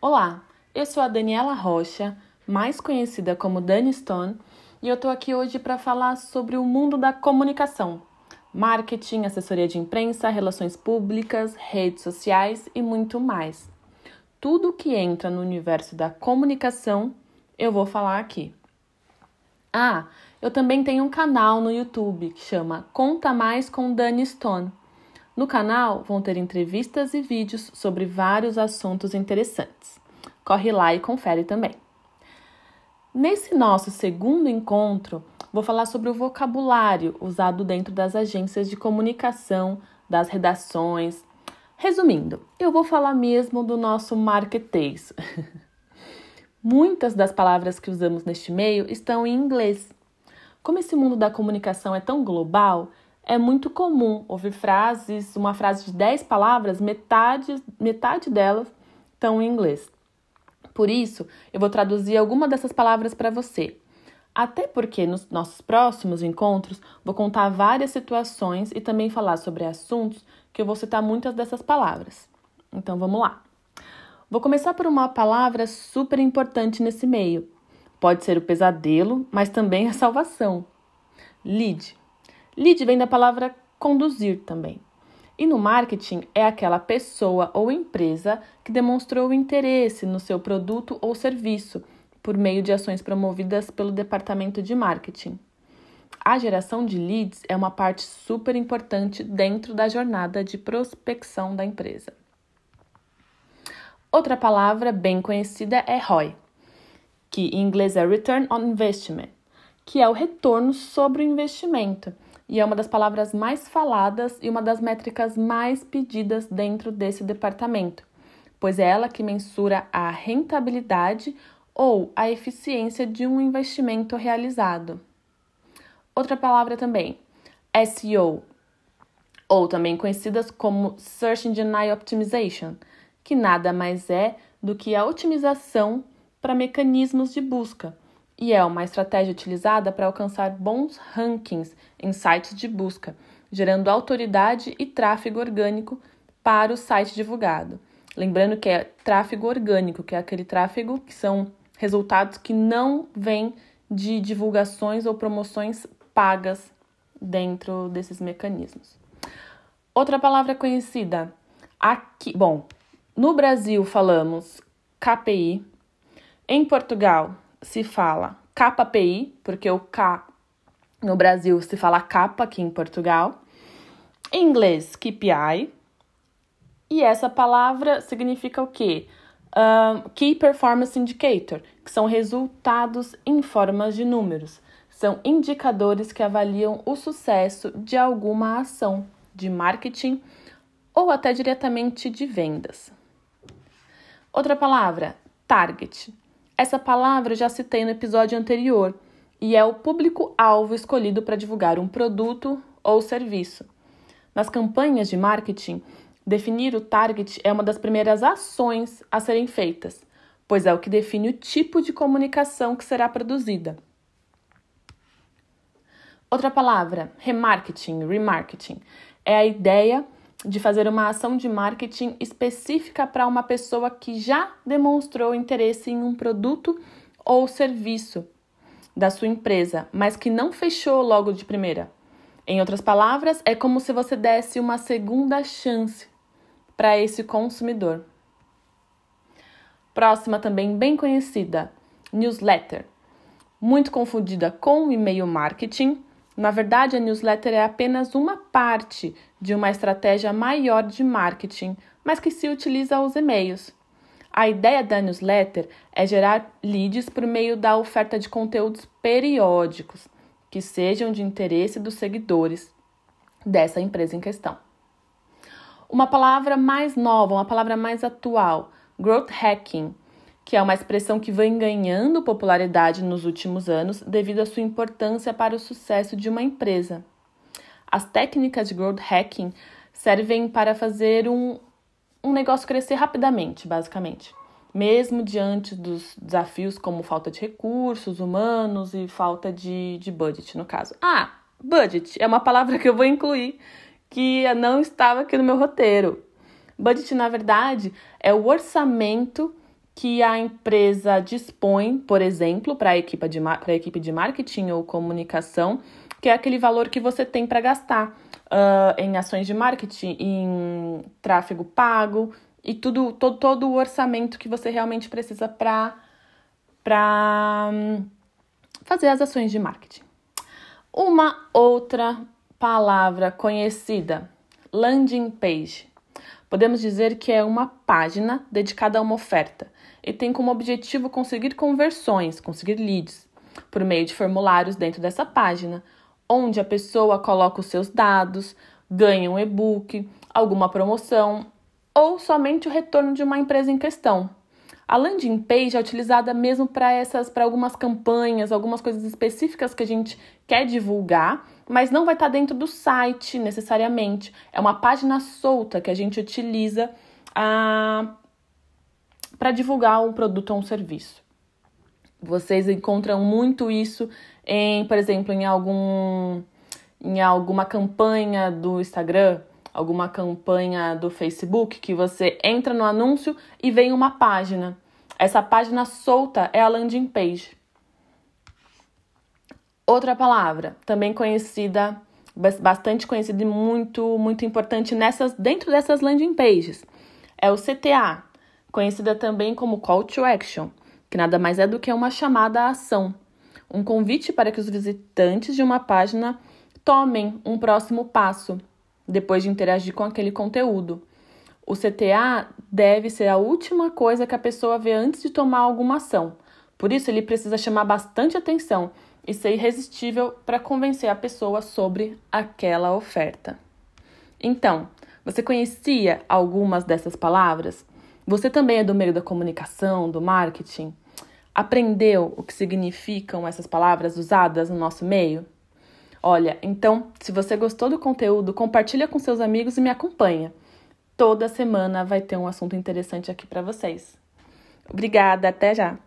Olá, eu sou a Daniela Rocha, mais conhecida como Dani Stone, e eu tô aqui hoje para falar sobre o mundo da comunicação, marketing, assessoria de imprensa, relações públicas, redes sociais e muito mais. Tudo que entra no universo da comunicação, eu vou falar aqui. Ah, eu também tenho um canal no YouTube que chama Conta Mais com Dani Stone. No canal vão ter entrevistas e vídeos sobre vários assuntos interessantes. Corre lá e confere também. Nesse nosso segundo encontro, vou falar sobre o vocabulário usado dentro das agências de comunicação, das redações. Resumindo, eu vou falar mesmo do nosso marketês. Muitas das palavras que usamos neste meio estão em inglês. Como esse mundo da comunicação é tão global, é muito comum ouvir frases, uma frase de 10 palavras, metade, metade delas estão em inglês. Por isso, eu vou traduzir alguma dessas palavras para você. Até porque nos nossos próximos encontros vou contar várias situações e também falar sobre assuntos que eu vou citar muitas dessas palavras. Então vamos lá. Vou começar por uma palavra super importante nesse meio. Pode ser o pesadelo, mas também a salvação. Lead. Lead vem da palavra conduzir também. E no marketing é aquela pessoa ou empresa que demonstrou interesse no seu produto ou serviço por meio de ações promovidas pelo departamento de marketing. A geração de leads é uma parte super importante dentro da jornada de prospecção da empresa. Outra palavra bem conhecida é ROI, que em inglês é Return on Investment, que é o retorno sobre o investimento e é uma das palavras mais faladas e uma das métricas mais pedidas dentro desse departamento, pois é ela que mensura a rentabilidade ou a eficiência de um investimento realizado. Outra palavra também, SEO, ou também conhecidas como Search Engine Optimization, que nada mais é do que a otimização para mecanismos de busca e é uma estratégia utilizada para alcançar bons rankings em sites de busca, gerando autoridade e tráfego orgânico para o site divulgado. Lembrando que é tráfego orgânico, que é aquele tráfego que são resultados que não vêm de divulgações ou promoções pagas dentro desses mecanismos. Outra palavra conhecida aqui, bom, no Brasil falamos KPI, em Portugal se fala KPI, porque o K no Brasil se fala capa aqui em Portugal. Em inglês, KPI. E essa palavra significa o quê? Uh, Key Performance Indicator, que são resultados em formas de números. São indicadores que avaliam o sucesso de alguma ação de marketing ou até diretamente de vendas. Outra palavra, target. Essa palavra eu já citei no episódio anterior e é o público-alvo escolhido para divulgar um produto ou serviço. Nas campanhas de marketing, definir o target é uma das primeiras ações a serem feitas, pois é o que define o tipo de comunicação que será produzida. Outra palavra, remarketing, remarketing, é a ideia de fazer uma ação de marketing específica para uma pessoa que já demonstrou interesse em um produto ou serviço da sua empresa, mas que não fechou logo de primeira. Em outras palavras, é como se você desse uma segunda chance para esse consumidor. Próxima, também bem conhecida, newsletter. Muito confundida com e-mail marketing, na verdade, a newsletter é apenas uma parte de uma estratégia maior de marketing, mas que se utiliza aos e-mails. A ideia da newsletter é gerar leads por meio da oferta de conteúdos periódicos que sejam de interesse dos seguidores dessa empresa em questão. Uma palavra mais nova, uma palavra mais atual, growth hacking que é uma expressão que vem ganhando popularidade nos últimos anos devido à sua importância para o sucesso de uma empresa. As técnicas de growth hacking servem para fazer um, um negócio crescer rapidamente, basicamente. Mesmo diante dos desafios como falta de recursos humanos e falta de, de budget, no caso. Ah, budget é uma palavra que eu vou incluir que não estava aqui no meu roteiro. Budget, na verdade, é o orçamento que a empresa dispõe, por exemplo, para a equipe, de, marketing ou comunicação, que é aquele valor que você tem para gastar uh, em ações de marketing, em tráfego pago e tudo, todo, todo o orçamento que você realmente precisa para um, fazer as ações de marketing. Uma outra palavra conhecida, landing page. Podemos dizer que é uma página dedicada a uma oferta e tem como objetivo conseguir conversões, conseguir leads, por meio de formulários dentro dessa página, onde a pessoa coloca os seus dados, ganha um e-book, alguma promoção ou somente o retorno de uma empresa em questão. A landing page é utilizada mesmo para essas, para algumas campanhas, algumas coisas específicas que a gente quer divulgar, mas não vai estar tá dentro do site necessariamente. É uma página solta que a gente utiliza ah, para divulgar um produto ou um serviço. Vocês encontram muito isso em, por exemplo, em algum em alguma campanha do Instagram, alguma campanha do Facebook, que você entra no anúncio e vem uma página. Essa página solta é a landing page. Outra palavra, também conhecida, bastante conhecida e muito, muito importante nessas, dentro dessas landing pages, é o CTA, conhecida também como Call to Action, que nada mais é do que uma chamada à ação, um convite para que os visitantes de uma página tomem um próximo passo depois de interagir com aquele conteúdo. O CTA deve ser a última coisa que a pessoa vê antes de tomar alguma ação. Por isso, ele precisa chamar bastante atenção e ser irresistível para convencer a pessoa sobre aquela oferta. Então, você conhecia algumas dessas palavras? Você também é do meio da comunicação, do marketing? Aprendeu o que significam essas palavras usadas no nosso meio? Olha, então, se você gostou do conteúdo, compartilha com seus amigos e me acompanha. Toda semana vai ter um assunto interessante aqui para vocês. Obrigada, até já.